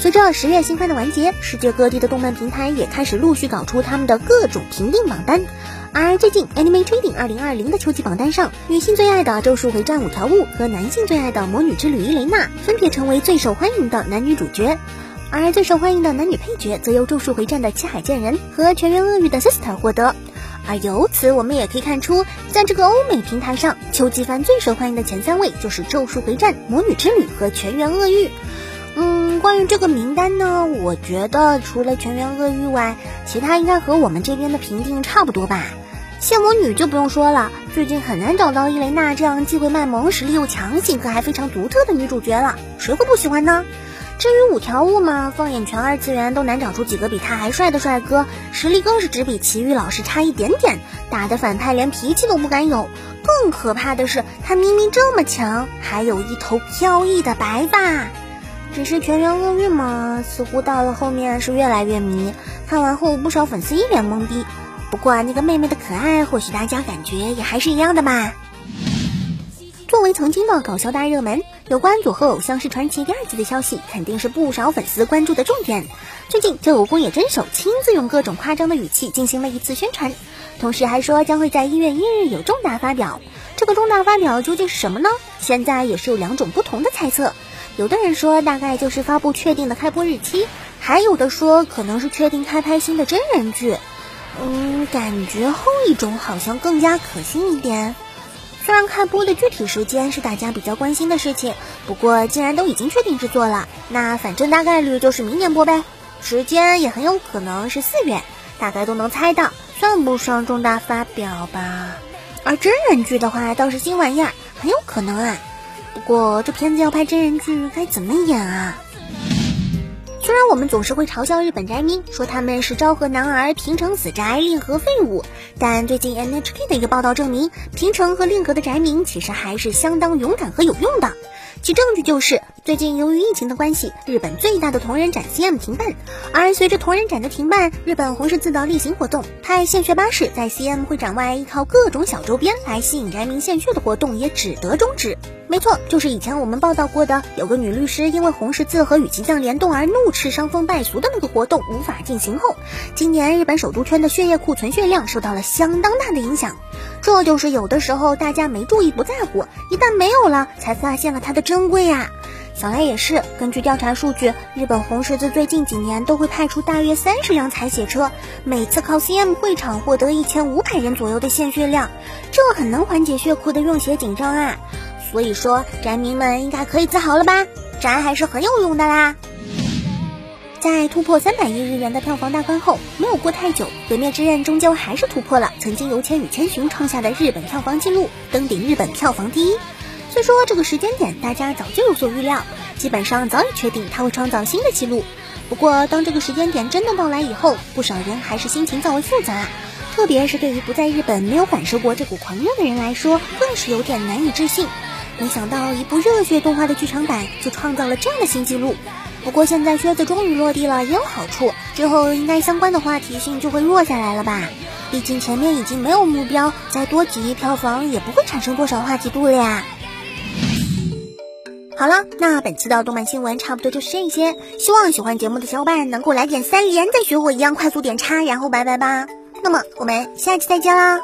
随着十月新番的完结，世界各地的动漫平台也开始陆续搞出他们的各种评定榜单。而最近 Anime Trading 二零二零的秋季榜单上，女性最爱的《咒术回战》五条悟和男性最爱的《魔女之旅》伊雷娜分别成为最受欢迎的男女主角，而最受欢迎的男女配角则由《咒术回战》的七海建人和《全员恶欲》的 Sister 获得。而由此，我们也可以看出，在这个欧美平台上，秋季番最受欢迎的前三位就是《咒术回战》《魔女之旅》和《全员恶欲》。嗯，关于这个名单呢，我觉得除了《全员恶欲》外，其他应该和我们这边的评定差不多吧。谢魔女就不用说了，最近很难找到伊雷娜这样既会卖萌、实力又强、性格还非常独特的女主角了，谁会不喜欢呢？至于五条悟嘛，放眼全二次元都难找出几个比他还帅的帅哥，实力更是只比奇遇老师差一点点，打的反派连脾气都不敢有。更可怕的是，他明明这么强，还有一头飘逸的白发。只是全员厄运嘛，似乎到了后面是越来越迷，看完后不少粉丝一脸懵逼。不过那个妹妹的可爱，或许大家感觉也还是一样的吧。作为曾经的搞笑大热门，有关《佐贺偶像是传奇》第二季的消息，肯定是不少粉丝关注的重点。最近，这偶宫野真守亲自用各种夸张的语气进行了一次宣传，同时还说将会在一月一日有重大发表。这个重大发表究竟是什么呢？现在也是有两种不同的猜测。有的人说大概就是发布确定的开播日期，还有的说可能是确定开拍新的真人剧。嗯，感觉后一种好像更加可信一点。虽然开播的具体时间是大家比较关心的事情，不过既然都已经确定制作了，那反正大概率就是明年播呗。时间也很有可能是四月，大概都能猜到，算不上重大发表吧。而真人剧的话倒是新玩意儿，很有可能啊。不过这片子要拍真人剧，该怎么演啊？虽然我们总是会嘲笑日本宅民，说他们是昭和男儿、平成死宅、令和废物，但最近 NHK 的一个报道证明，平成和令和的宅民其实还是相当勇敢和有用的。其证据就是，最近由于疫情的关系，日本最大的同人展 CM 停办，而随着同人展的停办，日本红十字的例行活动派献血巴士在 CM 会展外依靠各种小周边来吸引宅民献血的活动也只得终止。没错，就是以前我们报道过的，有个女律师因为红十字和羽吉酱联动而怒斥伤风败俗的那个活动无法进行后，今年日本首都圈的血液库存血量受到了相当大的影响。这就是有的时候大家没注意不在乎，一旦没有了，才发现了它的珍贵啊。小赖也是，根据调查数据，日本红十字最近几年都会派出大约三十辆采血车，每次靠 CM 会场获得一千五百人左右的献血量，这很能缓解血库的用血紧张啊。所以说，宅民们应该可以自豪了吧？宅还是很有用的啦。在突破三百亿日元的票房大关后，没有过太久，《鬼灭之刃》终究还是突破了曾经由《千与千寻》创下的日本票房纪录，登顶日本票房第一。虽说这个时间点大家早就有所预料，基本上早已确定它会创造新的纪录。不过，当这个时间点真的到来以后，不少人还是心情较为复杂。特别是对于不在日本、没有感受过这股狂热的人来说，更是有点难以置信。没想到一部热血动画的剧场版就创造了这样的新纪录。不过现在靴子终于落地了，也有好处，之后应该相关的话题性就会弱下来了吧？毕竟前面已经没有目标，再多几亿票房也不会产生多少话题度了呀。好了，那本期的动漫新闻差不多就是这些，希望喜欢节目的小伙伴能够来点三连，再学我一样快速点叉，然后拜拜吧。那么我们下期再见啦。